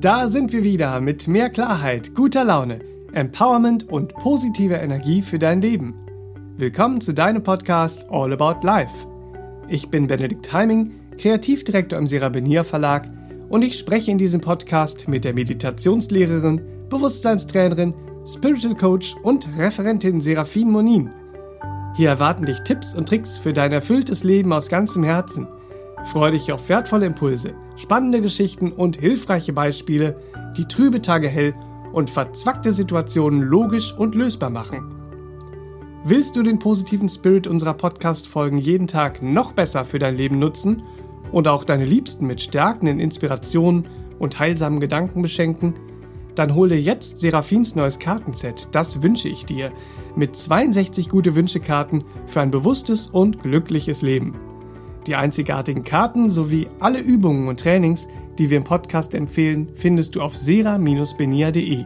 Da sind wir wieder mit mehr Klarheit, guter Laune, Empowerment und positiver Energie für dein Leben. Willkommen zu deinem Podcast All About Life. Ich bin Benedikt Heiming, Kreativdirektor im Serabinier Verlag und ich spreche in diesem Podcast mit der Meditationslehrerin, Bewusstseinstrainerin, Spiritual Coach und Referentin Serafin Monin. Hier erwarten dich Tipps und Tricks für dein erfülltes Leben aus ganzem Herzen. Freue dich auf wertvolle Impulse, spannende Geschichten und hilfreiche Beispiele, die trübe Tage hell und verzwackte Situationen logisch und lösbar machen. Willst du den positiven Spirit unserer Podcast-Folgen jeden Tag noch besser für dein Leben nutzen und auch deine Liebsten mit stärkenden Inspirationen und heilsamen Gedanken beschenken? Dann hol dir jetzt Serafins neues Kartenset, das wünsche ich dir, mit 62 gute Wünschekarten für ein bewusstes und glückliches Leben. Die einzigartigen Karten sowie alle Übungen und Trainings, die wir im Podcast empfehlen, findest du auf sera-benia.de.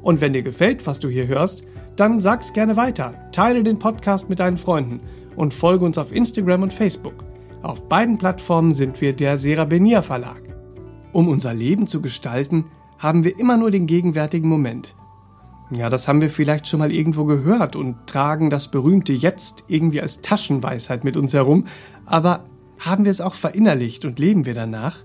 Und wenn dir gefällt, was du hier hörst, dann sag's gerne weiter, teile den Podcast mit deinen Freunden und folge uns auf Instagram und Facebook. Auf beiden Plattformen sind wir der Serabenia Verlag. Um unser Leben zu gestalten, haben wir immer nur den gegenwärtigen Moment. Ja, das haben wir vielleicht schon mal irgendwo gehört und tragen das berühmte Jetzt irgendwie als Taschenweisheit mit uns herum, aber haben wir es auch verinnerlicht und leben wir danach?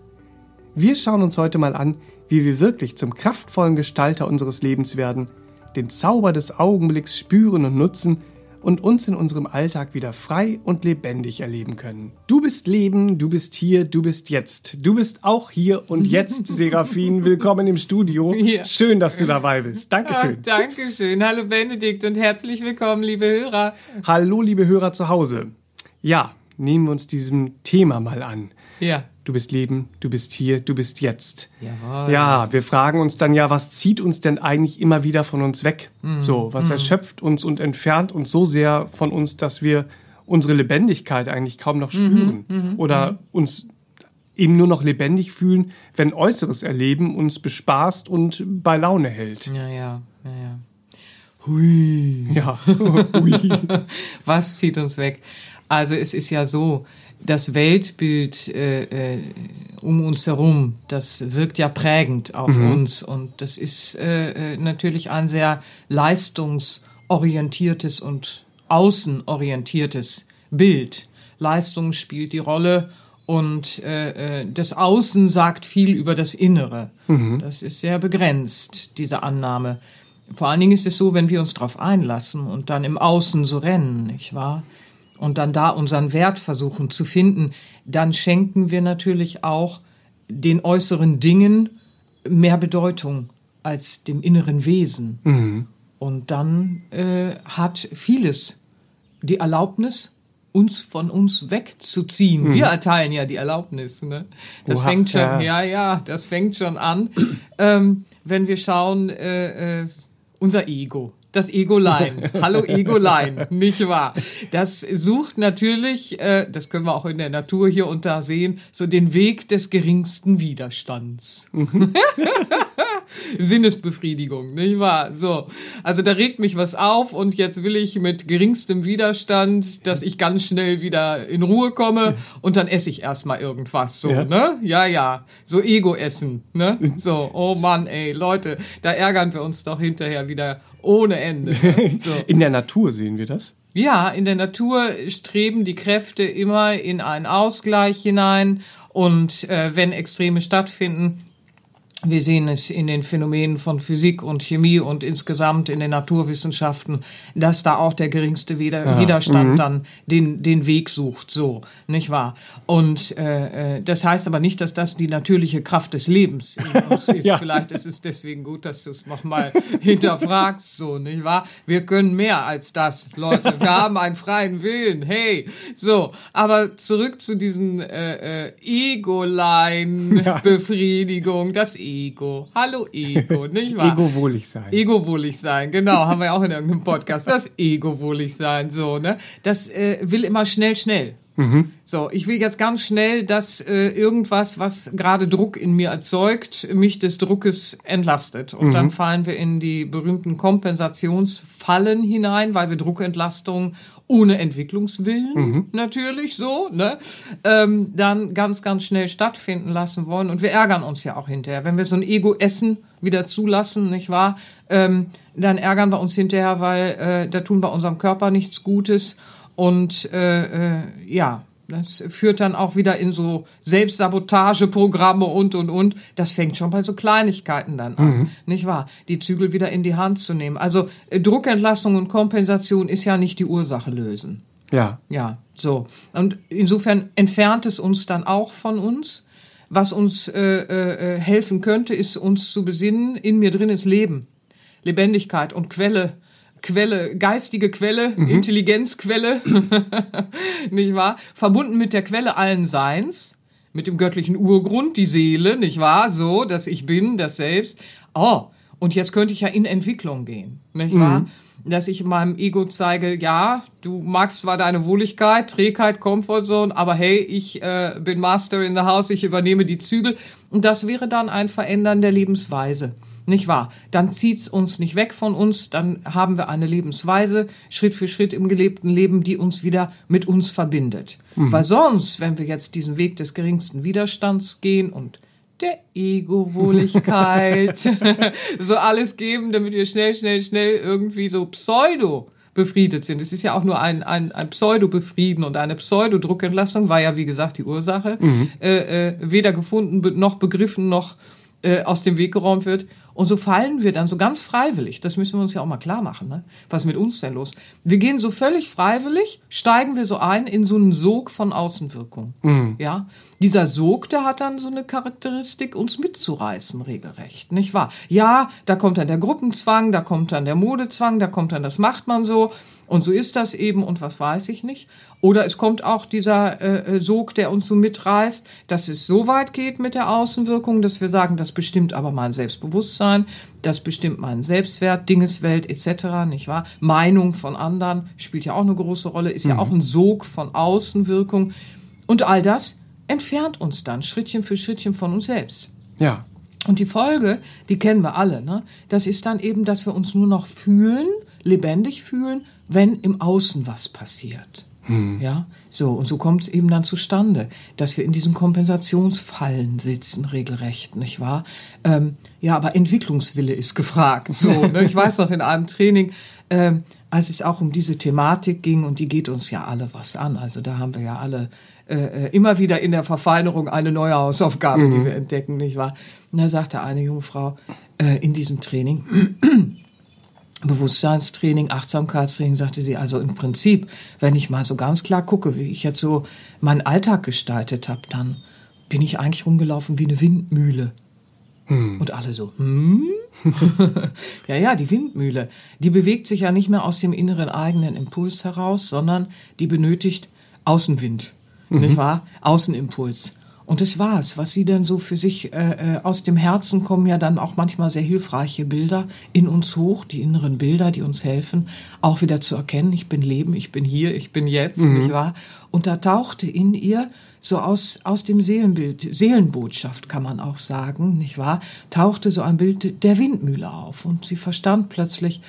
Wir schauen uns heute mal an, wie wir wirklich zum kraftvollen Gestalter unseres Lebens werden, den Zauber des Augenblicks spüren und nutzen und uns in unserem Alltag wieder frei und lebendig erleben können. Du bist Leben, du bist hier, du bist jetzt. Du bist auch hier und jetzt, Serafin. Willkommen im Studio. Ja. Schön, dass du dabei bist. Dankeschön. Ach, Dankeschön. Hallo Benedikt und herzlich willkommen, liebe Hörer. Hallo, liebe Hörer zu Hause. Ja, nehmen wir uns diesem Thema mal an. Ja. Du bist Leben, du bist hier, du bist jetzt. Jawohl. Ja, wir fragen uns dann ja, was zieht uns denn eigentlich immer wieder von uns weg? Mhm. So, was Mhm. erschöpft uns und entfernt uns so sehr von uns, dass wir unsere Lebendigkeit eigentlich kaum noch spüren mhm, oder uns eben nur noch lebendig fühlen, wenn äußeres Erleben uns bespaßt und bei Laune hält. Ja, ja, ja, ja. Hui. Ja, ui. Was zieht uns weg? Also es ist ja so, das Weltbild äh, äh, um uns herum, das wirkt ja prägend auf Mhm. uns und das ist äh, äh, natürlich ein sehr leistungsorientiertes und außenorientiertes Bild. Leistung spielt die Rolle und äh, äh, das Außen sagt viel über das Innere. Das ist sehr begrenzt, diese Annahme. Vor allen Dingen ist es so, wenn wir uns darauf einlassen und dann im Außen so rennen, nicht wahr? Und dann da unseren Wert versuchen zu finden, dann schenken wir natürlich auch den äußeren Dingen mehr Bedeutung als dem inneren Wesen. Und dann äh, hat vieles die Erlaubnis, uns von uns wegzuziehen. Wir erteilen ja die Erlaubnis. Ne? Das Oha, fängt schon, ja. ja, ja, das fängt schon an, ähm, wenn wir schauen, äh, äh, unser Ego. Das Egolein. Hallo Egolein, nicht wahr? Das sucht natürlich, äh, das können wir auch in der Natur hier unter sehen, so den Weg des geringsten Widerstands. Sinnesbefriedigung, nicht wahr? So. Also da regt mich was auf und jetzt will ich mit geringstem Widerstand, dass ich ganz schnell wieder in Ruhe komme und dann esse ich erstmal irgendwas, so, Ja. ne? Ja, ja. So Ego-Essen, ne? So, oh Mann, ey, Leute, da ärgern wir uns doch hinterher wieder ohne Ende. Ne? So. In der Natur sehen wir das. Ja, in der Natur streben die Kräfte immer in einen Ausgleich hinein und äh, wenn Extreme stattfinden, wir sehen es in den Phänomenen von Physik und Chemie und insgesamt in den Naturwissenschaften, dass da auch der geringste Wider Widerstand dann den, den Weg sucht, so, nicht wahr? Und äh, äh, das heißt aber nicht, dass das die natürliche Kraft des Lebens in uns ist. Ja. Vielleicht ist es deswegen gut, dass du es nochmal hinterfragst, so, nicht wahr? Wir können mehr als das, Leute. Wir haben einen freien Willen, hey. So, aber zurück zu diesen äh, äh, Ego-Line-Befriedigung, das Ego. Hallo Ego, nicht wahr? Ego-wohlig sein. Ego-wohlig sein, genau, haben wir auch in irgendeinem Podcast. Das Ego-wohlig sein, so, ne? Das äh, will immer schnell, schnell. So, ich will jetzt ganz schnell, dass äh, irgendwas, was gerade Druck in mir erzeugt, mich des Druckes entlastet. Und dann fallen wir in die berühmten Kompensationsfallen hinein, weil wir Druckentlastung ohne Entwicklungswillen mhm. natürlich so, ne, ähm, dann ganz, ganz schnell stattfinden lassen wollen. Und wir ärgern uns ja auch hinterher. Wenn wir so ein Ego-Essen wieder zulassen, nicht wahr, ähm, dann ärgern wir uns hinterher, weil äh, da tun wir unserem Körper nichts Gutes. Und äh, äh, ja, das führt dann auch wieder in so Selbstsabotageprogramme und, und, und. Das fängt schon bei so Kleinigkeiten dann an, mhm. nicht wahr? Die Zügel wieder in die Hand zu nehmen. Also äh, Druckentlassung und Kompensation ist ja nicht die Ursache lösen. Ja. Ja, so. Und insofern entfernt es uns dann auch von uns. Was uns äh, äh, helfen könnte, ist uns zu besinnen, in mir drin ist Leben, Lebendigkeit und Quelle Quelle, geistige Quelle, mhm. Intelligenzquelle, nicht wahr? Verbunden mit der Quelle allen Seins, mit dem göttlichen Urgrund, die Seele, nicht wahr? So, dass ich bin, das Selbst. Oh, und jetzt könnte ich ja in Entwicklung gehen, nicht wahr? Mhm. Dass ich meinem Ego zeige, ja, du magst zwar deine Wohligkeit, Trägheit, Comfortzone, aber hey, ich äh, bin Master in the House, ich übernehme die Zügel. Und das wäre dann ein Verändern der Lebensweise. Nicht wahr? Dann zieht's uns nicht weg von uns, dann haben wir eine Lebensweise, Schritt für Schritt im gelebten Leben, die uns wieder mit uns verbindet. Mhm. Weil sonst, wenn wir jetzt diesen Weg des geringsten Widerstands gehen und der Ego-Wohligkeit so alles geben, damit wir schnell, schnell, schnell irgendwie so pseudo befriedet sind. Es ist ja auch nur ein, ein, ein Pseudo-Befrieden und eine Pseudo-Druckentlassung war ja, wie gesagt, die Ursache. Mhm. Äh, äh, weder gefunden, noch begriffen, noch äh, aus dem Weg geräumt wird. Und so fallen wir dann so ganz freiwillig, das müssen wir uns ja auch mal klar machen, ne? was ist mit uns denn los? Wir gehen so völlig freiwillig, steigen wir so ein in so einen Sog von Außenwirkung. Mhm. Ja, dieser Sog, der hat dann so eine Charakteristik, uns mitzureißen, regelrecht, nicht wahr? Ja, da kommt dann der Gruppenzwang, da kommt dann der Modezwang, da kommt dann, das macht man so. Und so ist das eben und was weiß ich nicht. Oder es kommt auch dieser äh, Sog, der uns so mitreißt, dass es so weit geht mit der Außenwirkung, dass wir sagen, das bestimmt aber mein Selbstbewusstsein, das bestimmt meinen Selbstwert, Dingeswelt etc., nicht wahr? Meinung von anderen spielt ja auch eine große Rolle, ist mhm. ja auch ein Sog von Außenwirkung. Und all das entfernt uns dann Schrittchen für Schrittchen von uns selbst. Ja. Und die Folge, die kennen wir alle, ne? Das ist dann eben, dass wir uns nur noch fühlen, lebendig fühlen, wenn im Außen was passiert. Hm. Ja, so und so kommt es eben dann zustande, dass wir in diesen Kompensationsfallen sitzen, regelrecht, nicht wahr? Ähm, ja, aber Entwicklungswille ist gefragt. So, ne? ich weiß noch in einem Training, ähm, als es auch um diese Thematik ging und die geht uns ja alle was an. Also da haben wir ja alle äh, äh immer wieder in der Verfeinerung eine neue Hausaufgabe, mhm. die wir entdecken, nicht wahr? Und da sagte eine junge Frau äh, in diesem Training Bewusstseinstraining, Achtsamkeitstraining, sagte sie, also im Prinzip, wenn ich mal so ganz klar gucke, wie ich jetzt so meinen Alltag gestaltet habe, dann bin ich eigentlich rumgelaufen wie eine Windmühle. Hm. Und alle so, hm? ja, ja, die Windmühle, die bewegt sich ja nicht mehr aus dem inneren eigenen Impuls heraus, sondern die benötigt Außenwind, mhm. nicht wahr? Außenimpuls. Und das war's. Was sie dann so für sich äh, äh, aus dem Herzen kommen, ja dann auch manchmal sehr hilfreiche Bilder in uns hoch, die inneren Bilder, die uns helfen, auch wieder zu erkennen, ich bin Leben, ich bin hier, ich bin jetzt, mhm. nicht wahr? Und da tauchte in ihr so aus, aus dem Seelenbild, Seelenbotschaft kann man auch sagen, nicht wahr? Tauchte so ein Bild der Windmühle auf und sie verstand plötzlich,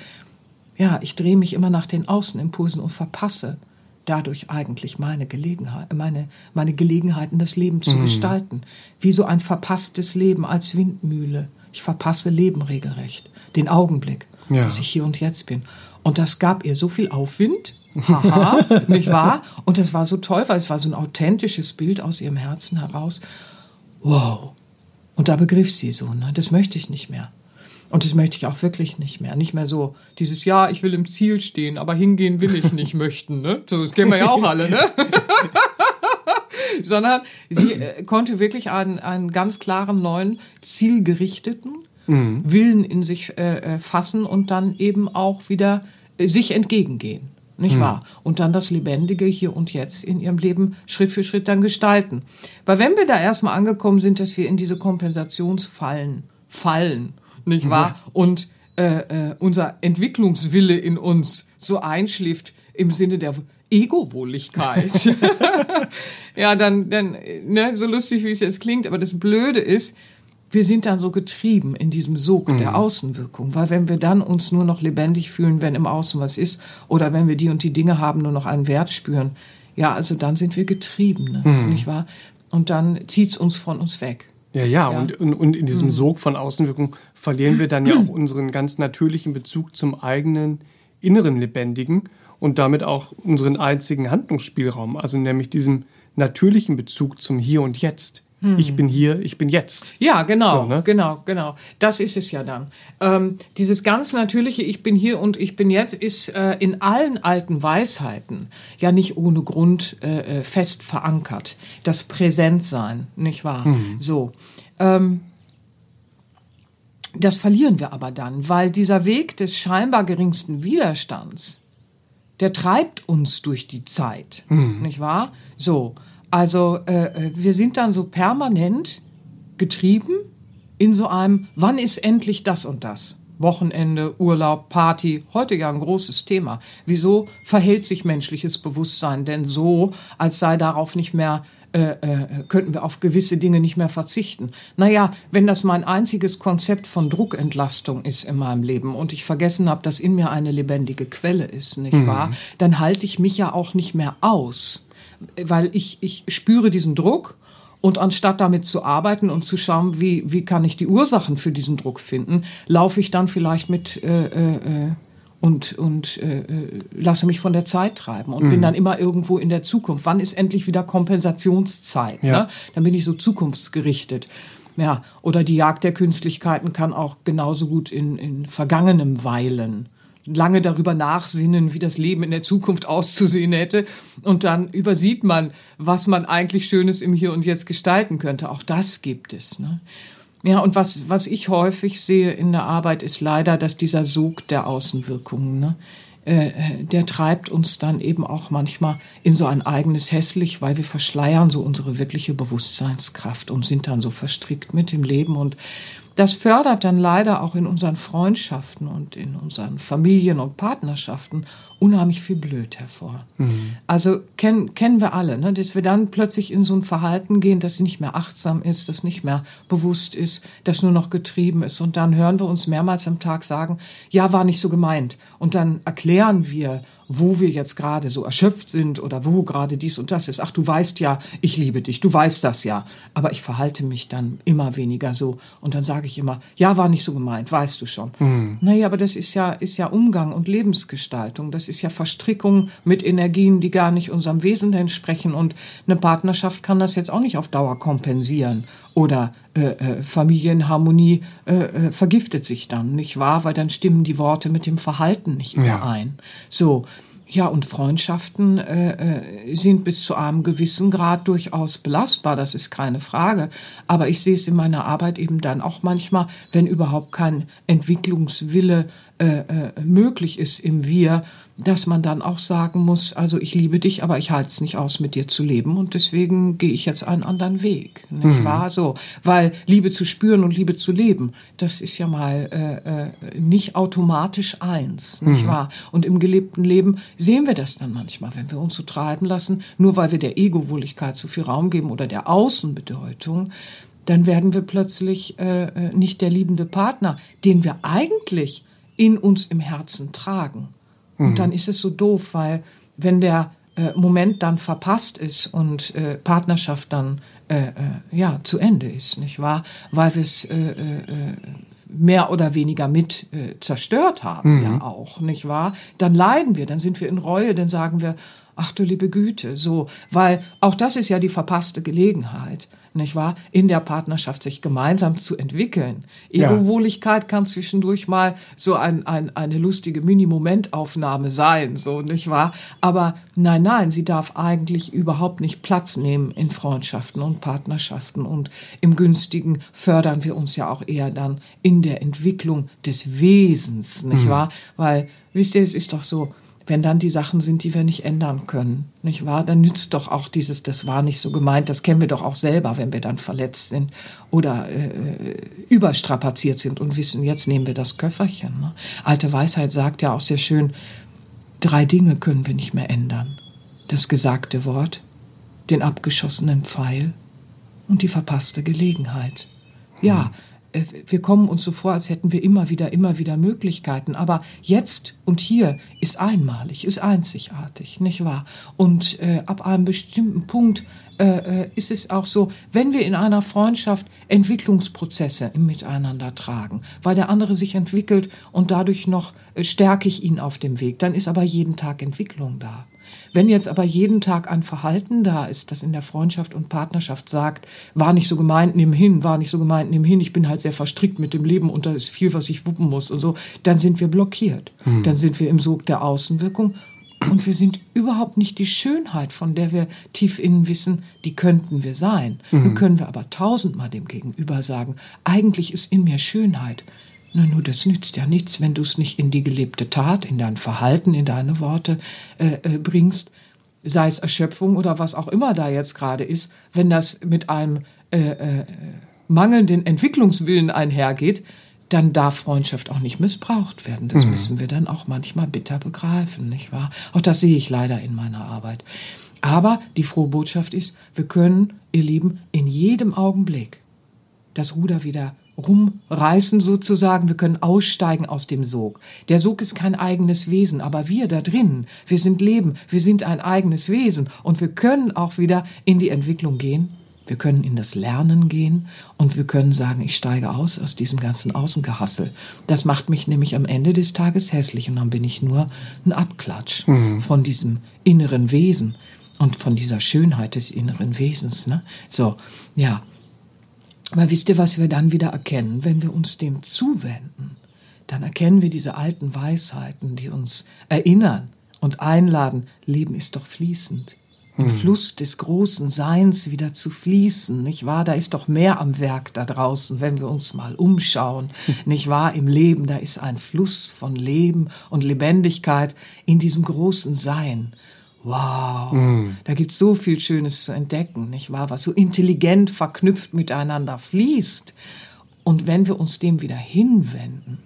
ja, ich drehe mich immer nach den Außenimpulsen und verpasse dadurch eigentlich meine Gelegenheit, meine, meine Gelegenheiten, das Leben zu mhm. gestalten. Wie so ein verpasstes Leben als Windmühle. Ich verpasse Leben regelrecht. Den Augenblick, ja. dass ich hier und jetzt bin. Und das gab ihr so viel Aufwind. Haha, nicht wahr? Und das war so toll, weil es war so ein authentisches Bild aus ihrem Herzen heraus. Wow. Und da begriff sie so, ne? Das möchte ich nicht mehr. Und das möchte ich auch wirklich nicht mehr. Nicht mehr so dieses Ja, ich will im Ziel stehen, aber hingehen will ich nicht möchten. Ne? So, das kennen wir ja auch alle, ne? Sondern sie äh, konnte wirklich einen, einen ganz klaren, neuen, zielgerichteten mhm. Willen in sich äh, äh, fassen und dann eben auch wieder äh, sich entgegengehen. Nicht mhm. wahr? Und dann das Lebendige hier und jetzt in ihrem Leben Schritt für Schritt dann gestalten. Weil wenn wir da erstmal angekommen sind, dass wir in diese Kompensationsfallen fallen, nicht wahr? Ja. Und äh, äh, unser Entwicklungswille in uns so einschläft im Sinne der Ego-Wohligkeit. ja, dann, dann, ne, so lustig wie es jetzt klingt, aber das Blöde ist, wir sind dann so getrieben in diesem Sog mhm. der Außenwirkung, weil wenn wir dann uns nur noch lebendig fühlen, wenn im Außen was ist, oder wenn wir die und die Dinge haben, nur noch einen Wert spüren, ja, also dann sind wir getrieben, ne? mhm. nicht wahr? Und dann zieht's uns von uns weg. Ja, ja, ja. Und, und, und in diesem mhm. Sog von Außenwirkung verlieren wir dann ja auch unseren ganz natürlichen Bezug zum eigenen inneren Lebendigen und damit auch unseren einzigen Handlungsspielraum, also nämlich diesem natürlichen Bezug zum Hier und Jetzt. Hm. Ich bin hier, ich bin jetzt. Ja, genau, so, ne? genau, genau. Das ist es ja dann. Ähm, dieses ganz natürliche Ich bin hier und ich bin jetzt ist äh, in allen alten Weisheiten ja nicht ohne Grund äh, äh fest verankert. Das Präsentsein, nicht wahr? Hm. So. Ähm, das verlieren wir aber dann, weil dieser Weg des scheinbar geringsten Widerstands, der treibt uns durch die Zeit, hm. nicht wahr? So. Also äh, äh, wir sind dann so permanent getrieben in so einem, wann ist endlich das und das? Wochenende, Urlaub, Party, heute ja ein großes Thema. Wieso verhält sich menschliches Bewusstsein denn so, als sei darauf nicht mehr, äh, äh, könnten wir auf gewisse Dinge nicht mehr verzichten? Naja, wenn das mein einziges Konzept von Druckentlastung ist in meinem Leben und ich vergessen habe, dass in mir eine lebendige Quelle ist, nicht mhm. wahr? Dann halte ich mich ja auch nicht mehr aus weil ich, ich spüre diesen Druck und anstatt damit zu arbeiten und zu schauen, wie, wie kann ich die Ursachen für diesen Druck finden, laufe ich dann vielleicht mit äh, äh, und, und äh, lasse mich von der Zeit treiben und mhm. bin dann immer irgendwo in der Zukunft. Wann ist endlich wieder Kompensationszeit? Ja. Ne? Dann bin ich so zukunftsgerichtet. Ja, oder die Jagd der Künstlichkeiten kann auch genauso gut in, in Vergangenem weilen lange darüber nachsinnen, wie das Leben in der Zukunft auszusehen hätte. Und dann übersieht man, was man eigentlich Schönes im Hier und Jetzt gestalten könnte. Auch das gibt es. Ne? Ja, und was, was ich häufig sehe in der Arbeit, ist leider, dass dieser Sog der Außenwirkungen, ne, äh, der treibt uns dann eben auch manchmal in so ein eigenes Hässlich, weil wir verschleiern so unsere wirkliche Bewusstseinskraft und sind dann so verstrickt mit dem Leben und das fördert dann leider auch in unseren Freundschaften und in unseren Familien und Partnerschaften unheimlich viel Blöd hervor. Mhm. Also kennen, kennen wir alle, ne? dass wir dann plötzlich in so ein Verhalten gehen, das nicht mehr achtsam ist, das nicht mehr bewusst ist, das nur noch getrieben ist. Und dann hören wir uns mehrmals am Tag sagen, ja, war nicht so gemeint. Und dann erklären wir wo wir jetzt gerade so erschöpft sind oder wo gerade dies und das ist. Ach, du weißt ja, ich liebe dich, du weißt das ja. Aber ich verhalte mich dann immer weniger so. Und dann sage ich immer, ja, war nicht so gemeint, weißt du schon. Mhm. Naja, aber das ist ja, ist ja Umgang und Lebensgestaltung. Das ist ja Verstrickung mit Energien, die gar nicht unserem Wesen entsprechen. Und eine Partnerschaft kann das jetzt auch nicht auf Dauer kompensieren. Oder äh, äh, Familienharmonie äh, äh, vergiftet sich dann, nicht wahr? Weil dann stimmen die Worte mit dem Verhalten nicht überein. Ja. So. Ja, und Freundschaften äh, äh, sind bis zu einem gewissen Grad durchaus belastbar, das ist keine Frage. Aber ich sehe es in meiner Arbeit eben dann auch manchmal, wenn überhaupt kein Entwicklungswille äh, äh, möglich ist im Wir, dass man dann auch sagen muss, also ich liebe dich, aber ich halte es nicht aus, mit dir zu leben und deswegen gehe ich jetzt einen anderen Weg. Nicht mhm. wahr? So, weil Liebe zu spüren und Liebe zu leben, das ist ja mal äh, äh, nicht automatisch eins, nicht mhm. wahr? Und im gelebten Leben sehen wir das dann manchmal, wenn wir uns so treiben lassen, nur weil wir der Ego-Wohligkeit zu viel Raum geben oder der Außenbedeutung, dann werden wir plötzlich äh, äh nicht der liebende Partner, den wir eigentlich in uns im Herzen tragen. Und mhm. dann ist es so doof, weil wenn der äh, Moment dann verpasst ist und äh, Partnerschaft dann äh, äh ja zu Ende ist, nicht wahr? Weil wir es äh, äh, mehr oder weniger mit zerstört haben, mhm. ja auch, nicht wahr? Dann leiden wir, dann sind wir in Reue, dann sagen wir, ach du liebe Güte, so, weil auch das ist ja die verpasste Gelegenheit nicht wahr, in der Partnerschaft sich gemeinsam zu entwickeln. Ego-Wohligkeit kann zwischendurch mal so ein, ein, eine lustige Mini-Momentaufnahme sein, so, nicht wahr? Aber nein, nein, sie darf eigentlich überhaupt nicht Platz nehmen in Freundschaften und Partnerschaften und im Günstigen fördern wir uns ja auch eher dann in der Entwicklung des Wesens, nicht mhm. wahr? Weil, wisst ihr, es ist doch so, wenn dann die Sachen sind, die wir nicht ändern können, nicht wahr? Dann nützt doch auch dieses, das war nicht so gemeint, das kennen wir doch auch selber, wenn wir dann verletzt sind oder äh, überstrapaziert sind und wissen, jetzt nehmen wir das Köfferchen. Ne? Alte Weisheit sagt ja auch sehr schön, drei Dinge können wir nicht mehr ändern. Das gesagte Wort, den abgeschossenen Pfeil und die verpasste Gelegenheit. Ja, äh, wir kommen uns so vor, als hätten wir immer wieder, immer wieder Möglichkeiten. Aber jetzt und hier ist einmalig, ist einzigartig, nicht wahr? Und äh, ab einem bestimmten Punkt äh, äh, ist es auch so, wenn wir in einer Freundschaft Entwicklungsprozesse im Miteinander tragen, weil der andere sich entwickelt und dadurch noch äh, stärke ich ihn auf dem Weg, dann ist aber jeden Tag Entwicklung da. Wenn jetzt aber jeden Tag ein Verhalten da ist, das in der Freundschaft und Partnerschaft sagt, war nicht so gemeint, nimm hin, war nicht so gemeint, nimm hin, ich bin halt sehr verstrickt mit dem Leben und da ist viel, was ich wuppen muss und so, dann sind wir blockiert. Hm. Dann sind wir im Sog der Außenwirkung und wir sind überhaupt nicht die Schönheit, von der wir tief innen wissen, die könnten wir sein. Mhm. Nun können wir aber tausendmal dem Gegenüber sagen, eigentlich ist in mir Schönheit. Na, nur das nützt ja nichts, wenn du es nicht in die gelebte Tat, in dein Verhalten, in deine Worte äh, äh, bringst, sei es Erschöpfung oder was auch immer da jetzt gerade ist, wenn das mit einem äh, äh, mangelnden Entwicklungswillen einhergeht, dann darf Freundschaft auch nicht missbraucht werden. Das mhm. müssen wir dann auch manchmal bitter begreifen, nicht wahr? Auch das sehe ich leider in meiner Arbeit. Aber die frohe Botschaft ist, wir können, ihr Lieben, in jedem Augenblick das Ruder wieder rumreißen sozusagen. Wir können aussteigen aus dem Sog. Der Sog ist kein eigenes Wesen, aber wir da drinnen, wir sind Leben, wir sind ein eigenes Wesen und wir können auch wieder in die Entwicklung gehen. Wir können in das Lernen gehen und wir können sagen, ich steige aus aus diesem ganzen Außengehassel. Das macht mich nämlich am Ende des Tages hässlich und dann bin ich nur ein Abklatsch mhm. von diesem inneren Wesen und von dieser Schönheit des inneren Wesens. Ne? So, ja. Aber wisst ihr, was wir dann wieder erkennen, wenn wir uns dem zuwenden? Dann erkennen wir diese alten Weisheiten, die uns erinnern und einladen, Leben ist doch fließend. Im hm. Fluss des großen Seins wieder zu fließen, nicht wahr? Da ist doch mehr am Werk da draußen, wenn wir uns mal umschauen, nicht wahr? Im Leben, da ist ein Fluss von Leben und Lebendigkeit in diesem großen Sein. Wow, mm. da gibt's so viel Schönes zu entdecken, nicht wahr? Was so intelligent verknüpft miteinander fließt. Und wenn wir uns dem wieder hinwenden,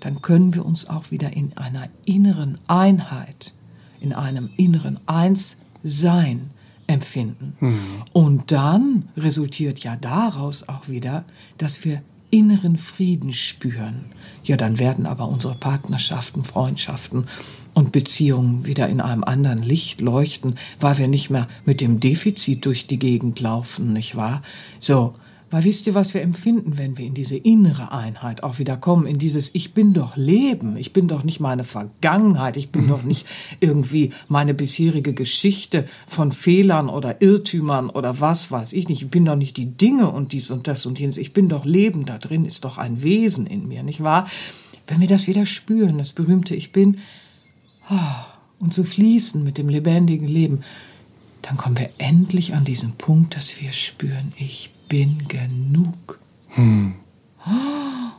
dann können wir uns auch wieder in einer inneren Einheit, in einem inneren Einssein empfinden. Mm. Und dann resultiert ja daraus auch wieder, dass wir inneren Frieden spüren. Ja, dann werden aber unsere Partnerschaften, Freundschaften und Beziehungen wieder in einem anderen Licht leuchten, weil wir nicht mehr mit dem Defizit durch die Gegend laufen, nicht wahr? So, weil wisst ihr, was wir empfinden, wenn wir in diese innere Einheit auch wieder kommen, in dieses Ich bin doch Leben, ich bin doch nicht meine Vergangenheit, ich bin doch nicht irgendwie meine bisherige Geschichte von Fehlern oder Irrtümern oder was weiß ich nicht, ich bin doch nicht die Dinge und dies und das und jenes, ich bin doch Leben, da drin ist doch ein Wesen in mir, nicht wahr? Wenn wir das wieder spüren, das berühmte Ich bin, ah, und so fließen mit dem lebendigen Leben, dann kommen wir endlich an diesen Punkt, dass wir spüren, ich bin genug. Hm.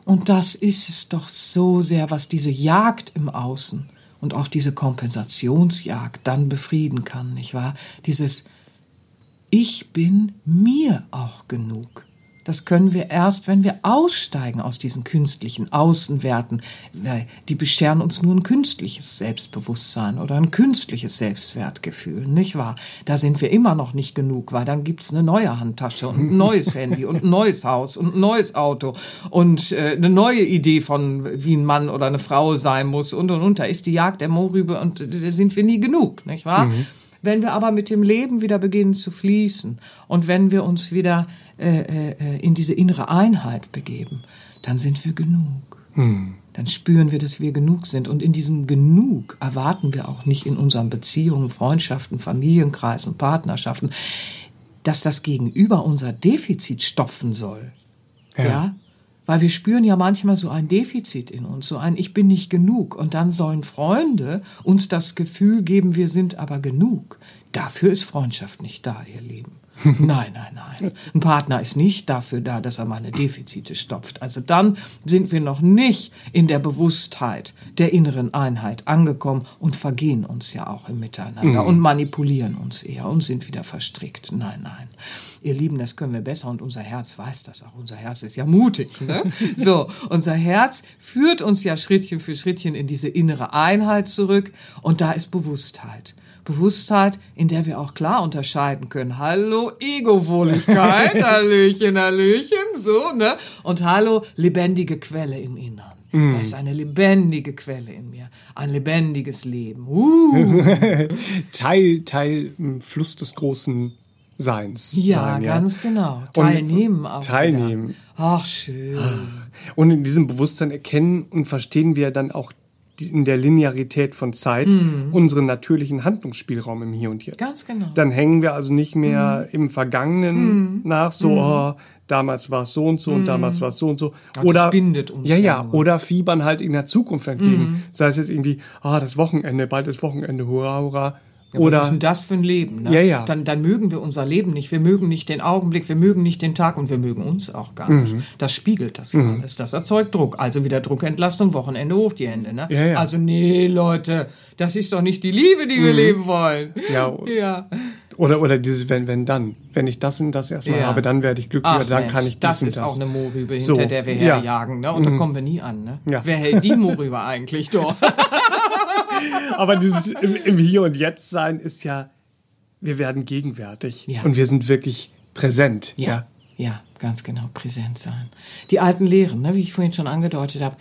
Und das ist es doch so sehr, was diese Jagd im Außen und auch diese Kompensationsjagd dann befrieden kann, nicht wahr? Dieses Ich bin mir auch genug. Das können wir erst, wenn wir aussteigen aus diesen künstlichen Außenwerten. Die bescheren uns nur ein künstliches Selbstbewusstsein oder ein künstliches Selbstwertgefühl, nicht wahr? Da sind wir immer noch nicht genug, weil dann gibt's eine neue Handtasche und ein neues Handy und ein neues Haus und ein neues Auto und äh, eine neue Idee von, wie ein Mann oder eine Frau sein muss und und und. Da ist die Jagd der Mohrrübe und da sind wir nie genug, nicht wahr? Mhm. Wenn wir aber mit dem Leben wieder beginnen zu fließen und wenn wir uns wieder äh, äh, in diese innere Einheit begeben, dann sind wir genug. Hm. Dann spüren wir, dass wir genug sind. Und in diesem Genug erwarten wir auch nicht in unseren Beziehungen, Freundschaften, Familienkreisen, Partnerschaften, dass das Gegenüber unser Defizit stopfen soll. ja? ja? Weil wir spüren ja manchmal so ein Defizit in uns, so ein Ich bin nicht genug. Und dann sollen Freunde uns das Gefühl geben, wir sind aber genug. Dafür ist Freundschaft nicht da, ihr Lieben. Nein, nein, nein. Ein Partner ist nicht dafür da, dass er meine Defizite stopft. Also dann sind wir noch nicht in der Bewusstheit der inneren Einheit angekommen und vergehen uns ja auch im Miteinander mhm. und manipulieren uns eher und sind wieder verstrickt. Nein, nein. Ihr Lieben, das können wir besser und unser Herz weiß das auch. Unser Herz ist ja mutig. Ne? So, unser Herz führt uns ja Schrittchen für Schrittchen in diese innere Einheit zurück und da ist Bewusstheit. Bewusstheit, in der wir auch klar unterscheiden können. Hallo Ego-Wohligkeit, Hallöchen, Hallöchen, so, ne? Und hallo lebendige Quelle im Innern. Mm. Da ist eine lebendige Quelle in mir, ein lebendiges Leben. Uh. Teil, Teil im Fluss des großen Seins. Ja, sein, ja. ganz genau. Teilnehmen und, auch. Teilnehmen. Wieder. Ach, schön. Und in diesem Bewusstsein erkennen und verstehen wir dann auch in der Linearität von Zeit mm. unseren natürlichen Handlungsspielraum im Hier und Jetzt. Ganz genau. Dann hängen wir also nicht mehr mm. im Vergangenen mm. nach, so, mm. oh, damals war es so und so und damals war es so und so. Oder das bindet uns. Ja, ja, oder fiebern halt in der Zukunft entgegen. Sei es jetzt irgendwie, ah, oh, das Wochenende, bald ist Wochenende, hurra, hurra. Ja, Oder, was ist denn das für ein Leben? Ne? Ja, ja. Dann, dann mögen wir unser Leben nicht. Wir mögen nicht den Augenblick, wir mögen nicht den Tag und wir mögen uns auch gar nicht. Mhm. Das spiegelt das mhm. alles. Das erzeugt Druck. Also wieder Druckentlastung, Wochenende hoch die Hände. Ne? Ja, ja. Also nee, Leute, das ist doch nicht die Liebe, die wir mhm. leben wollen. Ja. ja. Oder, oder dieses wenn, wenn, dann. Wenn ich das und das erstmal ja. habe, dann werde ich glücklicher, Ach, dann Mensch, kann ich das, das und das. Das ist auch eine Mohrrübe, hinter so. der wir herjagen. Ne? Und mhm. da kommen wir nie an. Ne? Ja. Wer hält die Mohrrübe eigentlich doch? Aber dieses im, im Hier und Jetzt sein ist ja wir werden gegenwärtig ja. und wir sind wirklich präsent. Ja, ja, ja, ganz genau, präsent sein. Die alten Lehren, ne, wie ich vorhin schon angedeutet habe,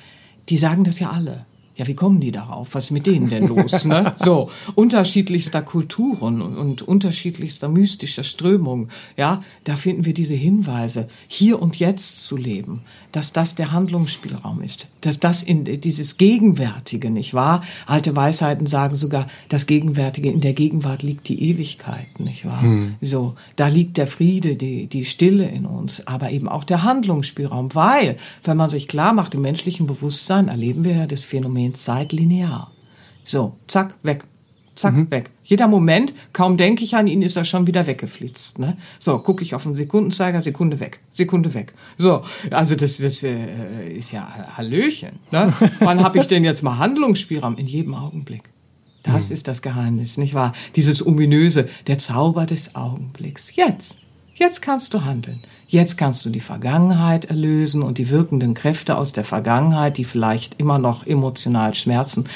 die sagen das ja alle. Ja, wie kommen die darauf? Was ist mit denen denn los? Ne? So, unterschiedlichster Kulturen und, unterschiedlichster mystischer Strömungen, ja, da finden wir diese Hinweise, hier und jetzt zu leben, dass das der Handlungsspielraum ist, dass das in dieses Gegenwärtige, nicht wahr? Alte Weisheiten sagen sogar, das Gegenwärtige, in der Gegenwart liegt die Ewigkeit, nicht wahr? Hm. So, da liegt der Friede, die, die Stille in uns, aber eben auch der Handlungsspielraum, weil, wenn man sich klar macht, im menschlichen Bewusstsein erleben wir ja das Phänomen Zeit linear. So, zack, weg. Zack, mhm. weg. Jeder Moment, kaum denke ich an ihn, ist er schon wieder weggeflitzt. Ne? So, gucke ich auf den Sekundenzeiger, Sekunde weg, Sekunde weg. So, also das, das äh, ist ja Hallöchen. Ne? Wann habe ich denn jetzt mal Handlungsspielraum? In jedem Augenblick. Das mhm. ist das Geheimnis, nicht wahr? Dieses ominöse, der Zauber des Augenblicks. Jetzt. Jetzt kannst du handeln. Jetzt kannst du die Vergangenheit erlösen und die wirkenden Kräfte aus der Vergangenheit, die vielleicht immer noch emotional schmerzen,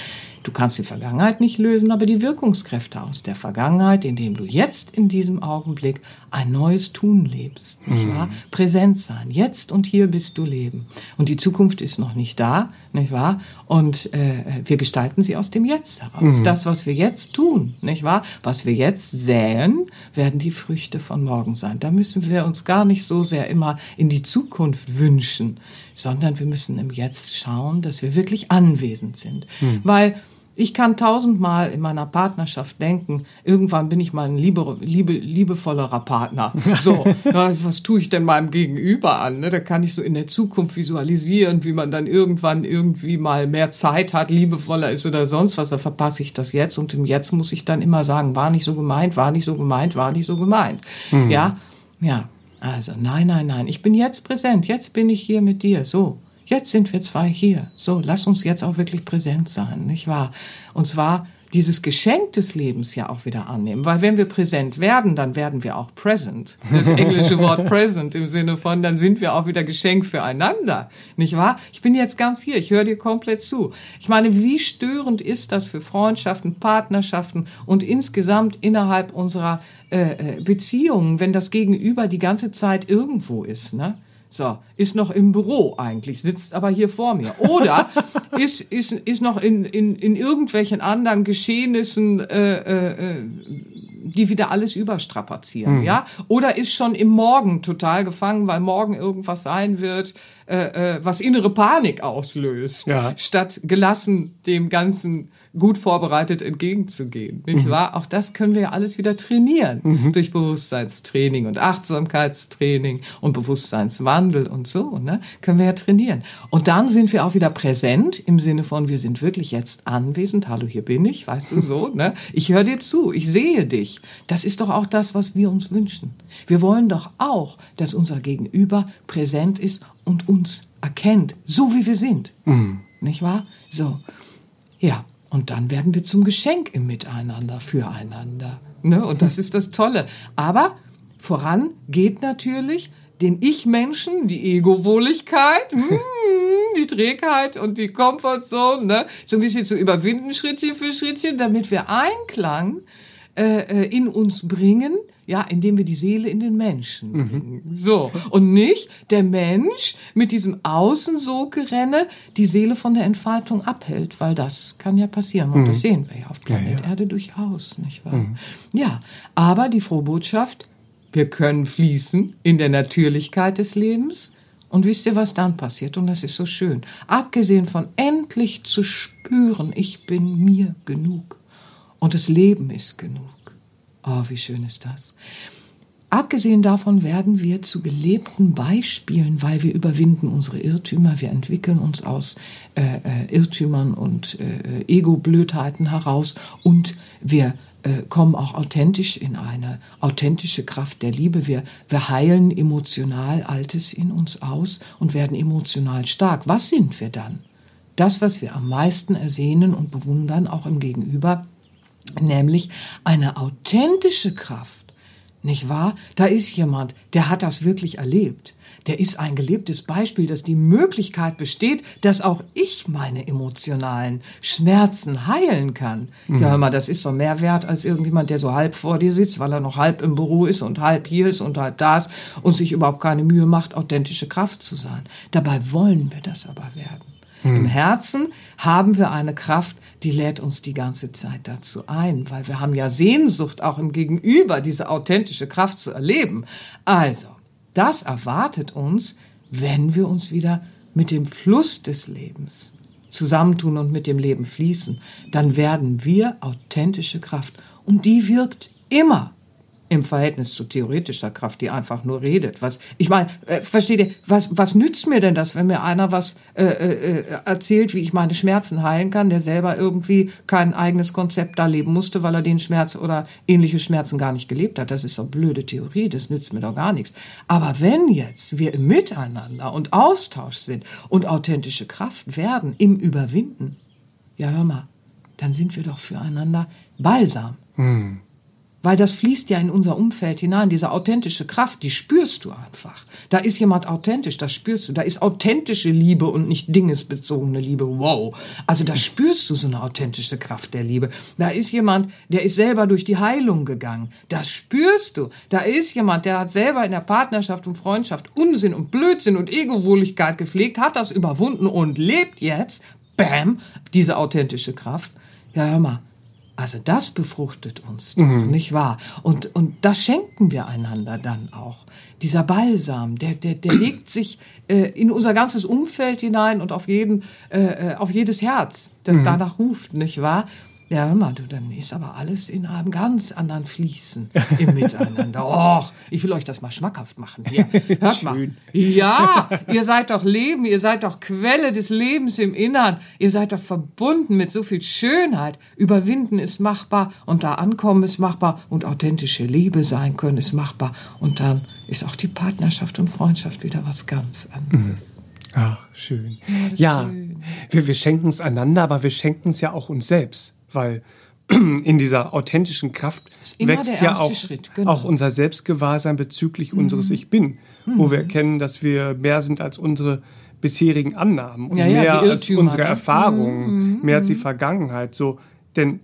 Du kannst die Vergangenheit nicht lösen, aber die Wirkungskräfte aus der Vergangenheit, indem du jetzt in diesem Augenblick ein neues Tun lebst, nicht mhm. wahr? Präsent sein. Jetzt und hier bist du leben. Und die Zukunft ist noch nicht da, nicht wahr? Und äh, wir gestalten sie aus dem Jetzt heraus. Mhm. Das, was wir jetzt tun, nicht wahr? Was wir jetzt säen, werden die Früchte von morgen sein. Da müssen wir uns gar nicht so sehr immer in die Zukunft wünschen, sondern wir müssen im Jetzt schauen, dass wir wirklich anwesend sind. Mhm. Weil ich kann tausendmal in meiner Partnerschaft denken, irgendwann bin ich mal ein liebe, liebe, liebevollerer Partner. So, na, was tue ich denn meinem Gegenüber an? Ne? Da kann ich so in der Zukunft visualisieren, wie man dann irgendwann irgendwie mal mehr Zeit hat, liebevoller ist oder sonst was. Da verpasse ich das jetzt und im Jetzt muss ich dann immer sagen, war nicht so gemeint, war nicht so gemeint, war nicht so gemeint. Mhm. Ja, ja. Also, nein, nein, nein. Ich bin jetzt präsent. Jetzt bin ich hier mit dir. So. Jetzt sind wir zwei hier. So, lass uns jetzt auch wirklich präsent sein, nicht wahr? Und zwar dieses Geschenk des Lebens ja auch wieder annehmen. Weil wenn wir präsent werden, dann werden wir auch present. Das englische Wort present im Sinne von, dann sind wir auch wieder Geschenk füreinander. Nicht wahr? Ich bin jetzt ganz hier, ich höre dir komplett zu. Ich meine, wie störend ist das für Freundschaften, Partnerschaften und insgesamt innerhalb unserer äh, äh Beziehungen, wenn das Gegenüber die ganze Zeit irgendwo ist, ne? So, ist noch im Büro eigentlich, sitzt aber hier vor mir. Oder ist, ist, ist noch in, in, in irgendwelchen anderen Geschehnissen, äh, äh, äh die wieder alles überstrapazieren, mhm. ja? Oder ist schon im Morgen total gefangen, weil morgen irgendwas sein wird, äh, äh, was innere Panik auslöst, ja. statt gelassen dem Ganzen gut vorbereitet entgegenzugehen, nicht mhm. wahr? Auch das können wir ja alles wieder trainieren mhm. durch Bewusstseinstraining und Achtsamkeitstraining und Bewusstseinswandel und so, ne? Können wir ja trainieren. Und dann sind wir auch wieder präsent im Sinne von, wir sind wirklich jetzt anwesend. Hallo, hier bin ich, weißt du so, ne? Ich höre dir zu, ich sehe dich. Das ist doch auch das, was wir uns wünschen. Wir wollen doch auch, dass unser Gegenüber präsent ist und uns erkennt, so wie wir sind. Mhm. Nicht wahr? So. Ja. Und dann werden wir zum Geschenk im Miteinander, füreinander. Ne? Und das ist das Tolle. Aber voran geht natürlich den Ich-Menschen, die Ego-Wohligkeit, mm, die Trägheit und die Comfortzone, ne? so ein bisschen zu überwinden, Schrittchen für Schrittchen, damit wir Einklang äh, äh, in uns bringen, ja, indem wir die Seele in den Menschen bringen. Mhm. So. Und nicht der Mensch mit diesem Außensogerenne die Seele von der Entfaltung abhält, weil das kann ja passieren. Und mhm. das sehen wir ja auf Planet ja, ja. Erde durchaus, nicht wahr? Mhm. Ja. Aber die frohe Botschaft, wir können fließen in der Natürlichkeit des Lebens. Und wisst ihr, was dann passiert? Und das ist so schön. Abgesehen von endlich zu spüren, ich bin mir genug. Und das Leben ist genug. Oh, wie schön ist das. Abgesehen davon werden wir zu gelebten Beispielen, weil wir überwinden unsere Irrtümer, wir entwickeln uns aus äh, äh, Irrtümern und äh, Ego-Blödheiten heraus und wir äh, kommen auch authentisch in eine authentische Kraft der Liebe. Wir, wir heilen emotional Altes in uns aus und werden emotional stark. Was sind wir dann? Das, was wir am meisten ersehnen und bewundern, auch im Gegenüber, nämlich eine authentische Kraft. Nicht wahr? Da ist jemand, der hat das wirklich erlebt. Der ist ein gelebtes Beispiel, dass die Möglichkeit besteht, dass auch ich meine emotionalen Schmerzen heilen kann. Mhm. Ja, hör mal, das ist doch mehr wert als irgendjemand, der so halb vor dir sitzt, weil er noch halb im Büro ist und halb hier ist und halb da ist und sich überhaupt keine Mühe macht, authentische Kraft zu sein. Dabei wollen wir das aber werden. Mhm. Im Herzen haben wir eine Kraft, die lädt uns die ganze Zeit dazu ein, weil wir haben ja Sehnsucht auch im Gegenüber, diese authentische Kraft zu erleben. Also, das erwartet uns, wenn wir uns wieder mit dem Fluss des Lebens zusammentun und mit dem Leben fließen, dann werden wir authentische Kraft und die wirkt immer im Verhältnis zu theoretischer Kraft, die einfach nur redet. Was ich meine, äh, versteht ihr? Was was nützt mir denn das, wenn mir einer was äh, äh, erzählt, wie ich meine Schmerzen heilen kann, der selber irgendwie kein eigenes Konzept da leben musste, weil er den Schmerz oder ähnliche Schmerzen gar nicht gelebt hat? Das ist doch blöde Theorie. Das nützt mir doch gar nichts. Aber wenn jetzt wir im Miteinander und Austausch sind und authentische Kraft werden im Überwinden, ja hör mal, dann sind wir doch füreinander Balsam. Hm. Weil das fließt ja in unser Umfeld hinein, diese authentische Kraft, die spürst du einfach. Da ist jemand authentisch, das spürst du. Da ist authentische Liebe und nicht dingesbezogene Liebe. Wow. Also da spürst du so eine authentische Kraft der Liebe. Da ist jemand, der ist selber durch die Heilung gegangen. Das spürst du. Da ist jemand, der hat selber in der Partnerschaft und Freundschaft Unsinn und Blödsinn und Egowohligkeit gepflegt, hat das überwunden und lebt jetzt, bam, diese authentische Kraft. Ja, hör mal also das befruchtet uns doch, mhm. nicht wahr? Und, und das schenken wir einander dann auch. Dieser Balsam, der, der, der legt sich äh, in unser ganzes Umfeld hinein und auf jeden, äh, äh auf jedes Herz, das mhm. danach ruft, nicht wahr? Ja, hör mal, du, dann ist aber alles in einem ganz anderen Fließen im Miteinander. Och, ich will euch das mal schmackhaft machen. Hier, hört Schön. mal. Ja, ihr seid doch Leben, ihr seid doch Quelle des Lebens im Innern. Ihr seid doch verbunden mit so viel Schönheit. Überwinden ist machbar und da ankommen ist machbar und authentische Liebe sein können ist machbar. Und dann ist auch die Partnerschaft und Freundschaft wieder was ganz anderes. Mhm. Ach, schön. Ja, ja schön. wir, wir schenken es einander, aber wir schenken es ja auch uns selbst weil in dieser authentischen Kraft wächst ja auch, Schritt, genau. auch unser Selbstgewahrsein bezüglich mhm. unseres Ich Bin, mhm. wo wir erkennen, dass wir mehr sind als unsere bisherigen Annahmen und ja, mehr ja, als unsere ne? Erfahrungen, mhm. mehr als die mhm. Vergangenheit. So, denn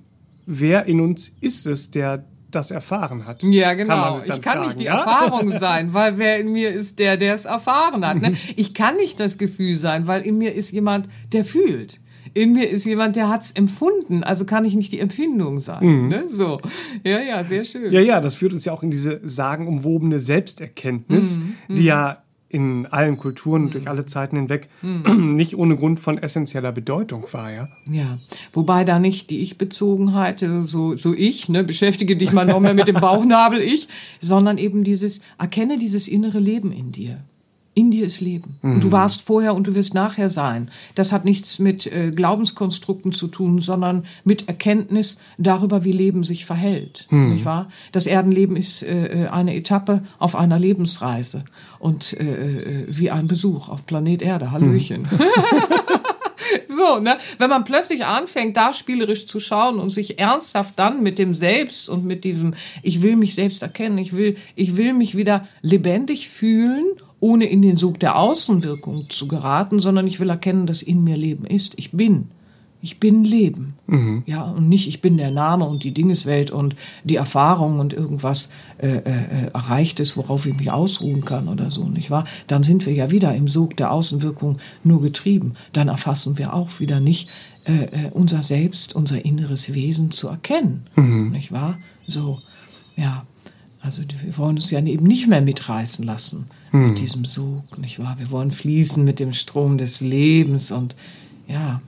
wer in uns ist es, der das erfahren hat. Ja, genau. Kann ich kann fragen, nicht die ja? Erfahrung sein, weil wer in mir ist, der, der es erfahren hat. Ne? Ich kann nicht das Gefühl sein, weil in mir ist jemand, der fühlt in mir ist jemand, der hat's empfunden, also kann ich nicht die Empfindung sein. Mhm. Ne? So, ja, ja, sehr schön. Ja, ja, das führt uns ja auch in diese sagenumwobene Selbsterkenntnis, mhm. die mhm. ja in allen Kulturen mhm. durch alle Zeiten hinweg mhm. nicht ohne Grund von essentieller Bedeutung war, ja. Ja, wobei da nicht die Ich-Bezogenheit, äh, so, so ich, ne, beschäftige dich mal noch mehr mit dem Bauchnabel ich, sondern eben dieses, erkenne dieses innere Leben in dir. In dir ist Leben. Mhm. Und du mhm. warst vorher und du wirst nachher sein. Das hat nichts mit äh, Glaubenskonstrukten zu tun, sondern mit Erkenntnis darüber, wie Leben sich verhält. Mhm. Nicht wahr? Das Erdenleben ist äh, äh eine Etappe auf einer Lebensreise und äh, äh, wie ein Besuch auf Planet Erde. Hallöchen. Mhm. so, ne? Wenn man plötzlich anfängt, da spielerisch zu schauen und sich ernsthaft dann mit dem Selbst und mit diesem, ich will mich selbst erkennen, ich will, ich will mich wieder lebendig fühlen ohne in den Sog der Außenwirkung zu geraten, sondern ich will erkennen, dass in mir Leben ist. Ich bin. Ich bin Leben. Mhm. Ja, und nicht ich bin der Name und die Dingeswelt und die Erfahrung und irgendwas äh, äh, erreichtes, worauf ich mich ausruhen kann oder so, nicht wahr? Dann sind wir ja wieder im Sog der Außenwirkung nur getrieben. Dann erfassen wir auch wieder nicht äh, äh unser Selbst, unser inneres Wesen zu erkennen, mhm. nicht wahr? So, ja. Also wir wollen uns ja eben nicht mehr mitreißen lassen hm. mit diesem Sog, nicht wahr? Wir wollen fließen mit dem Strom des Lebens und ja,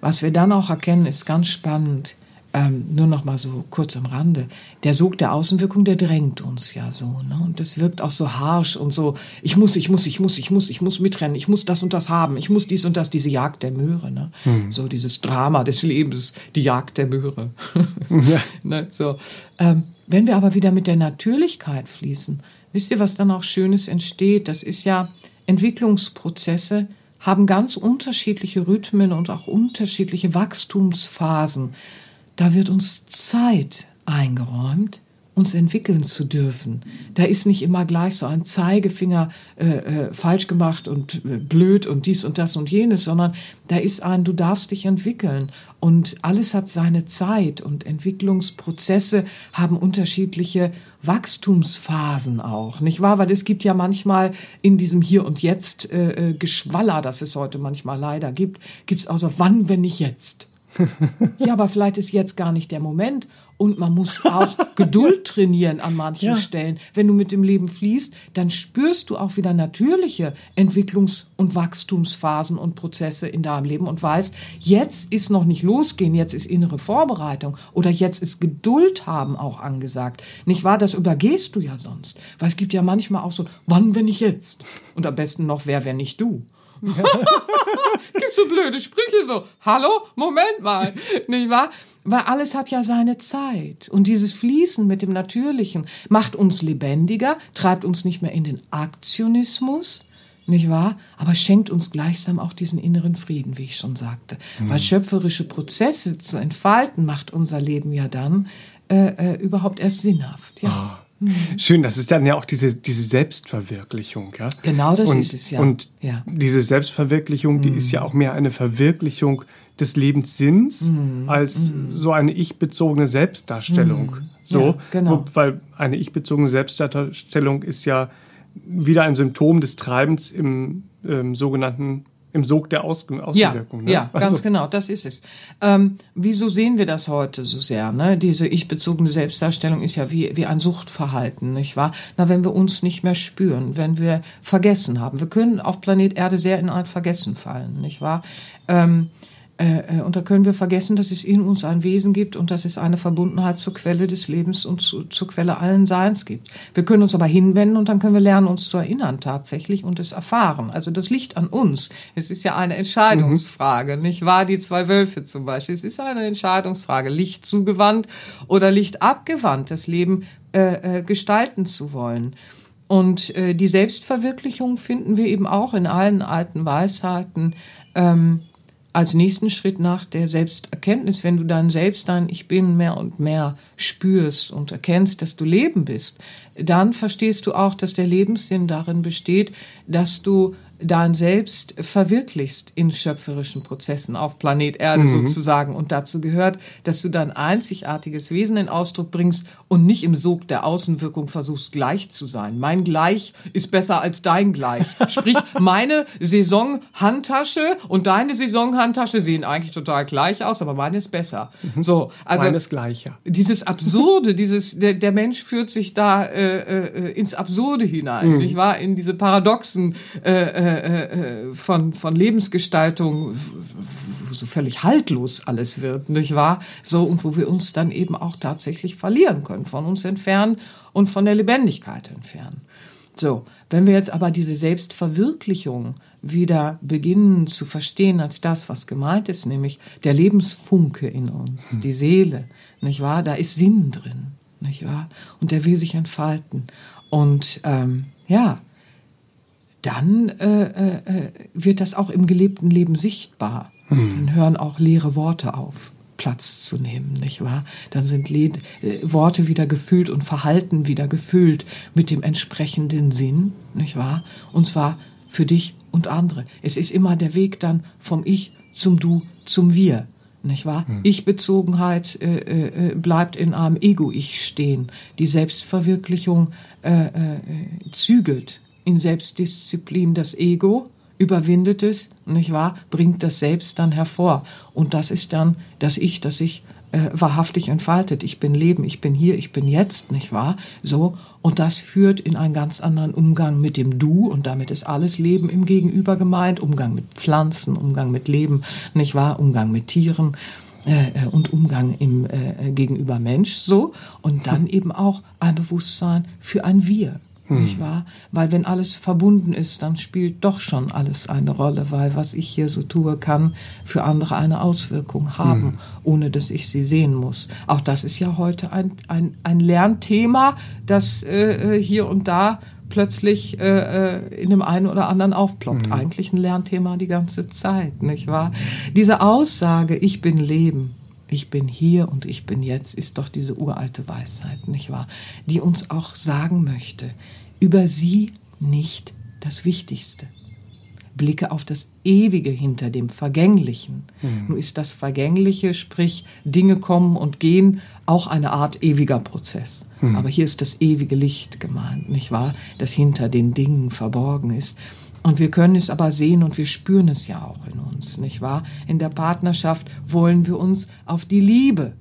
was wir dann auch erkennen, ist ganz spannend. Ähm, nur noch mal so kurz am Rande. Der Sog der Außenwirkung, der drängt uns ja so. Ne? Und das wirkt auch so harsch und so, ich muss, ich muss, ich muss, ich muss, ich muss mitrennen, ich muss das und das haben, ich muss dies und das, diese Jagd der Möhre. Ne? Hm. So dieses Drama des Lebens, die Jagd der Möhre. ja. ne? so. Ähm, wenn wir aber wieder mit der Natürlichkeit fließen, wisst ihr, was dann auch Schönes entsteht? Das ist ja Entwicklungsprozesse haben ganz unterschiedliche Rhythmen und auch unterschiedliche Wachstumsphasen. Da wird uns Zeit eingeräumt, uns entwickeln zu dürfen. Da ist nicht immer gleich so ein Zeigefinger äh, äh, falsch gemacht und äh, blöd und dies und das und jenes, sondern da ist ein, du darfst dich entwickeln. Und alles hat seine Zeit und Entwicklungsprozesse haben unterschiedliche Wachstumsphasen auch, nicht wahr? Weil es gibt ja manchmal in diesem Hier und Jetzt äh, äh Geschwaller, das es heute manchmal leider gibt, gibt es so, wann, wenn nicht jetzt? ja, aber vielleicht ist jetzt gar nicht der Moment. Und man muss auch Geduld trainieren an manchen ja. Stellen. Wenn du mit dem Leben fließt, dann spürst du auch wieder natürliche Entwicklungs- und Wachstumsphasen und Prozesse in deinem Leben und weißt, jetzt ist noch nicht losgehen, jetzt ist innere Vorbereitung oder jetzt ist Geduld haben auch angesagt. Nicht wahr? Das übergehst du ja sonst. Weil es gibt ja manchmal auch so, wann, wenn nicht jetzt? Und am besten noch, wer, wenn nicht du? Gibt so blöde Sprüche so. Hallo? Moment mal. Nicht wahr? Weil alles hat ja seine Zeit. Und dieses Fließen mit dem Natürlichen macht uns lebendiger, treibt uns nicht mehr in den Aktionismus, nicht wahr? Aber schenkt uns gleichsam auch diesen inneren Frieden, wie ich schon sagte. Mhm. Weil schöpferische Prozesse zu entfalten, macht unser Leben ja dann äh, äh, überhaupt erst sinnhaft. Ja. Oh. Schön, das ist dann ja auch diese, diese Selbstverwirklichung, ja. Genau das und, ist es, ja. Und ja. diese Selbstverwirklichung, die mhm. ist ja auch mehr eine Verwirklichung des Lebenssinns mhm. als mhm. so eine ich-bezogene Selbstdarstellung. Mhm. So, ja, genau. weil eine ich-bezogene Selbstdarstellung ist ja wieder ein Symptom des Treibens im ähm, sogenannten im Sog der Aus Außenwirkung. Ja, ne? ja also. ganz genau, das ist es. Ähm, wieso sehen wir das heute so sehr? Ne? Diese ich-bezogene Selbstdarstellung ist ja wie, wie ein Suchtverhalten, nicht wahr? Na, wenn wir uns nicht mehr spüren, wenn wir vergessen haben. Wir können auf Planet Erde sehr in ein Vergessen fallen, nicht wahr? Ähm, äh, äh, und da können wir vergessen, dass es in uns ein Wesen gibt und dass es eine Verbundenheit zur Quelle des Lebens und zu, zur Quelle allen Seins gibt. Wir können uns aber hinwenden und dann können wir lernen, uns zu erinnern tatsächlich und es erfahren. Also das liegt an uns. Es ist ja eine Entscheidungsfrage, mhm. nicht wahr? Die zwei Wölfe zum Beispiel. Es ist eine Entscheidungsfrage, Licht zugewandt oder Licht abgewandt, das Leben äh, äh, gestalten zu wollen. Und äh, die Selbstverwirklichung finden wir eben auch in allen alten Weisheiten. Ähm, als nächsten Schritt nach der Selbsterkenntnis, wenn du dann selbst dein Ich Bin mehr und mehr spürst und erkennst, dass du Leben bist, dann verstehst du auch, dass der Lebenssinn darin besteht, dass du dein Selbst verwirklichst in schöpferischen Prozessen auf Planet Erde mhm. sozusagen. Und dazu gehört, dass du dein einzigartiges Wesen in Ausdruck bringst und nicht im Sog der Außenwirkung versuchst, gleich zu sein. Mein Gleich ist besser als dein Gleich. Sprich, meine Saisonhandtasche und deine Saisonhandtasche sehen eigentlich total gleich aus, aber meine ist besser. Mhm. So, also meine ist gleicher. Dieses Absurde, dieses der, der Mensch führt sich da äh, äh, ins Absurde hinein, mhm. nicht wahr? In diese paradoxen äh, äh äh, von, von Lebensgestaltung, wo so völlig haltlos alles wird, nicht wahr? So, und wo wir uns dann eben auch tatsächlich verlieren können, von uns entfernen und von der Lebendigkeit entfernen. So, wenn wir jetzt aber diese Selbstverwirklichung wieder beginnen zu verstehen als das, was gemeint ist, nämlich der Lebensfunke in uns, hm. die Seele, nicht wahr? Da ist Sinn drin, nicht wahr? Und der will sich entfalten. Und ähm, ja, dann äh, äh, wird das auch im gelebten Leben sichtbar. Hm. Dann hören auch leere Worte auf. Platz zu nehmen, nicht wahr? Dann sind Le äh, Worte wieder gefüllt und Verhalten wieder gefüllt mit dem entsprechenden Sinn, nicht wahr? Und zwar für dich und andere. Es ist immer der Weg dann vom Ich zum Du zum Wir. nicht wahr? Ich-Bezogenheit äh, äh, bleibt in einem Ego-Ich stehen. Die Selbstverwirklichung äh, äh, zügelt in Selbstdisziplin das Ego, überwindet es, nicht wahr? Bringt das Selbst dann hervor. Und das ist dann das Ich, das sich äh, wahrhaftig entfaltet. Ich bin Leben, ich bin hier, ich bin jetzt, nicht wahr? So. Und das führt in einen ganz anderen Umgang mit dem Du und damit ist alles Leben im Gegenüber gemeint. Umgang mit Pflanzen, Umgang mit Leben, nicht wahr? Umgang mit Tieren äh, und Umgang im äh, gegenüber Mensch so und dann eben auch ein Bewusstsein für ein Wir hm. nicht wahr? Weil wenn alles verbunden ist, dann spielt doch schon alles eine Rolle, weil was ich hier so tue, kann für andere eine Auswirkung haben, hm. ohne dass ich sie sehen muss. Auch das ist ja heute ein, ein, ein Lernthema, das äh, äh hier und da plötzlich äh, äh, in dem einen oder anderen aufploppt. Mhm. Eigentlich ein Lernthema die ganze Zeit, nicht wahr? Diese Aussage, ich bin Leben, ich bin hier und ich bin jetzt, ist doch diese uralte Weisheit, nicht wahr? Die uns auch sagen möchte, über sie nicht das Wichtigste. Blicke auf das Ewige hinter dem Vergänglichen. Mhm. Nun ist das Vergängliche, sprich Dinge kommen und gehen, auch eine Art ewiger Prozess. Mhm. Aber hier ist das ewige Licht gemeint, nicht wahr? Das hinter den Dingen verborgen ist. Und wir können es aber sehen und wir spüren es ja auch in uns, nicht wahr? In der Partnerschaft wollen wir uns auf die Liebe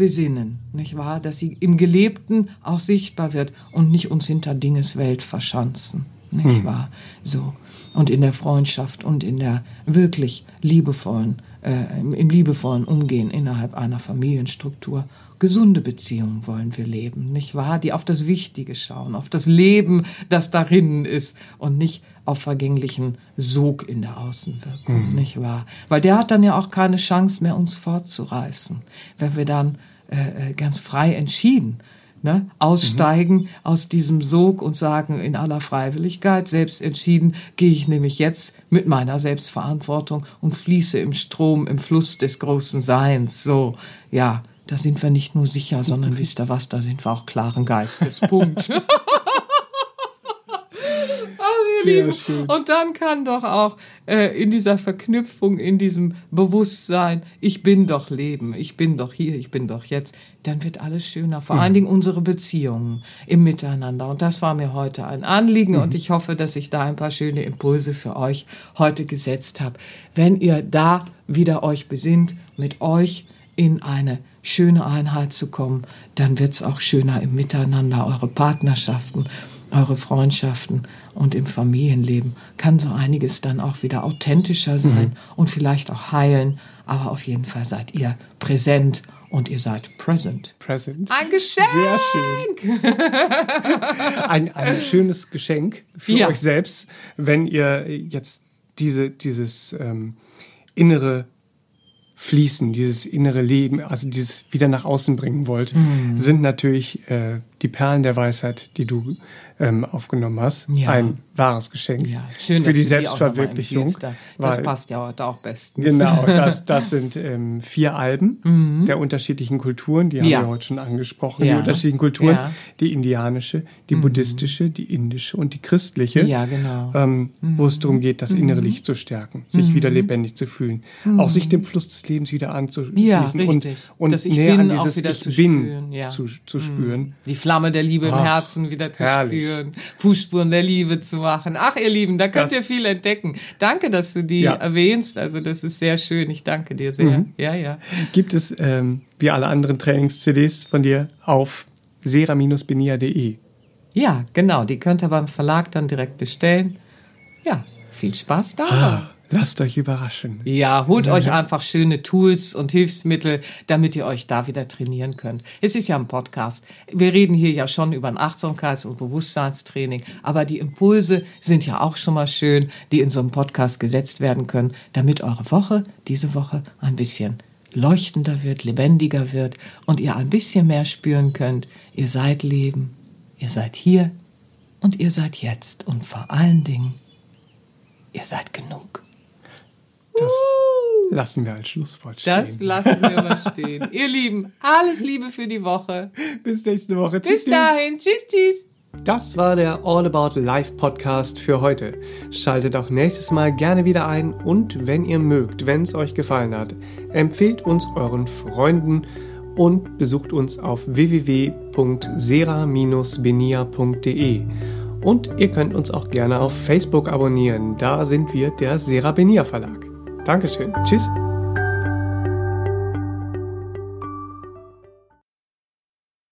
besinnen, nicht wahr? Dass sie im Gelebten auch sichtbar wird und nicht uns hinter Dinges Welt verschanzen, nicht hm. wahr? So. Und in der Freundschaft und in der wirklich liebevollen, äh, im, im liebevollen Umgehen innerhalb einer Familienstruktur gesunde Beziehungen wollen wir leben, nicht wahr? Die auf das Wichtige schauen, auf das Leben, das darin ist und nicht auf vergänglichen Sog in der Außenwirkung, mhm. nicht wahr? Weil der hat dann ja auch keine Chance mehr, uns fortzureißen, wenn wir dann äh, äh ganz frei entschieden ne, aussteigen mhm. aus diesem Sog und sagen in aller Freiwilligkeit, selbst entschieden, gehe ich nämlich jetzt mit meiner Selbstverantwortung und fließe im Strom, im Fluss des großen Seins. So, ja, da sind wir nicht nur sicher, sondern wisst ihr was, da sind wir auch klaren Geistes. Punkt. Lieben. Und dann kann doch auch äh, in dieser Verknüpfung, in diesem Bewusstsein, ich bin doch Leben, ich bin doch hier, ich bin doch jetzt, dann wird alles schöner. Vor mhm. allen Dingen unsere Beziehungen im Miteinander. Und das war mir heute ein Anliegen mhm. und ich hoffe, dass ich da ein paar schöne Impulse für euch heute gesetzt habe. Wenn ihr da wieder euch besinnt, mit euch in eine schöne Einheit zu kommen, dann wird es auch schöner im Miteinander, eure Partnerschaften, eure Freundschaften und im Familienleben kann so einiges dann auch wieder authentischer sein mhm. und vielleicht auch heilen. Aber auf jeden Fall seid ihr präsent und ihr seid present. Present. Ein Geschenk. Sehr schön. ein, ein schönes Geschenk für ja. euch selbst, wenn ihr jetzt diese, dieses ähm, innere Fließen, dieses innere Leben, also dieses wieder nach außen bringen wollt, mhm. sind natürlich äh, die Perlen der Weisheit, die du ähm, aufgenommen hast. Ja. Ein wahres Geschenk ja, schön, für die Selbstverwirklichung. Da. Das passt ja heute auch bestens. Genau, das, das sind ähm, vier Alben mhm. der unterschiedlichen Kulturen, die haben ja. wir heute schon angesprochen. Ja. Die unterschiedlichen Kulturen, die indianische, die mhm. buddhistische, die indische und die christliche, ja, genau. ähm, mhm. wo es darum geht, das innere mhm. Licht zu stärken, sich mhm. wieder lebendig zu fühlen, auch sich dem Fluss des Lebens wieder anzuschließen und, und das ich näher an dieses Ich zu bin spüren, zu, zu spüren. Die Flamme der Liebe im Herzen wieder zu herrlich. spüren, Fußspuren der Liebe zu machen. Ach, ihr Lieben, da könnt das, ihr viel entdecken. Danke, dass du die ja. erwähnst. Also das ist sehr schön. Ich danke dir sehr. Mhm. Ja, ja. Gibt es ähm, wie alle anderen Trainings-CDs von dir auf sera-benia.de? Ja, genau. Die könnt ihr beim Verlag dann direkt bestellen. Ja, viel Spaß da. Ah. Lasst euch überraschen. Ja, holt ja. euch einfach schöne Tools und Hilfsmittel, damit ihr euch da wieder trainieren könnt. Es ist ja ein Podcast. Wir reden hier ja schon über ein Achtsamkeits- und Bewusstseinstraining, aber die Impulse sind ja auch schon mal schön, die in so einem Podcast gesetzt werden können, damit eure Woche, diese Woche, ein bisschen leuchtender wird, lebendiger wird und ihr ein bisschen mehr spüren könnt, ihr seid Leben, ihr seid hier und ihr seid jetzt und vor allen Dingen, ihr seid genug. Das lassen wir als Schlusswort stehen. Das lassen wir mal stehen. Ihr Lieben, alles Liebe für die Woche. Bis nächste Woche. Tschüss. Bis dahin. Tschüss, tschüss. Das war der All About Life Podcast für heute. Schaltet auch nächstes Mal gerne wieder ein und wenn ihr mögt, wenn es euch gefallen hat, empfehlt uns euren Freunden und besucht uns auf www.sera-benia.de. Und ihr könnt uns auch gerne auf Facebook abonnieren. Da sind wir der Sera Benia Verlag. Dankeschön. Tschüss.